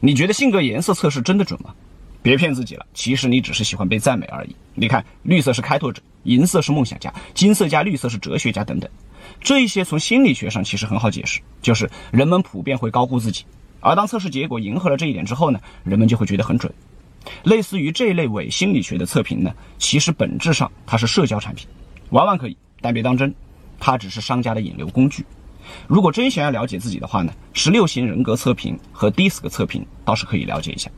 你觉得性格颜色测试真的准吗？别骗自己了，其实你只是喜欢被赞美而已。你看，绿色是开拓者，银色是梦想家，金色加绿色是哲学家等等。这一些从心理学上其实很好解释，就是人们普遍会高估自己，而当测试结果迎合了这一点之后呢，人们就会觉得很准。类似于这一类伪心理学的测评呢，其实本质上它是社交产品，玩玩可以，但别当真，它只是商家的引流工具。如果真想要了解自己的话呢，十六型人格测评和 DISC 测评倒是可以了解一下。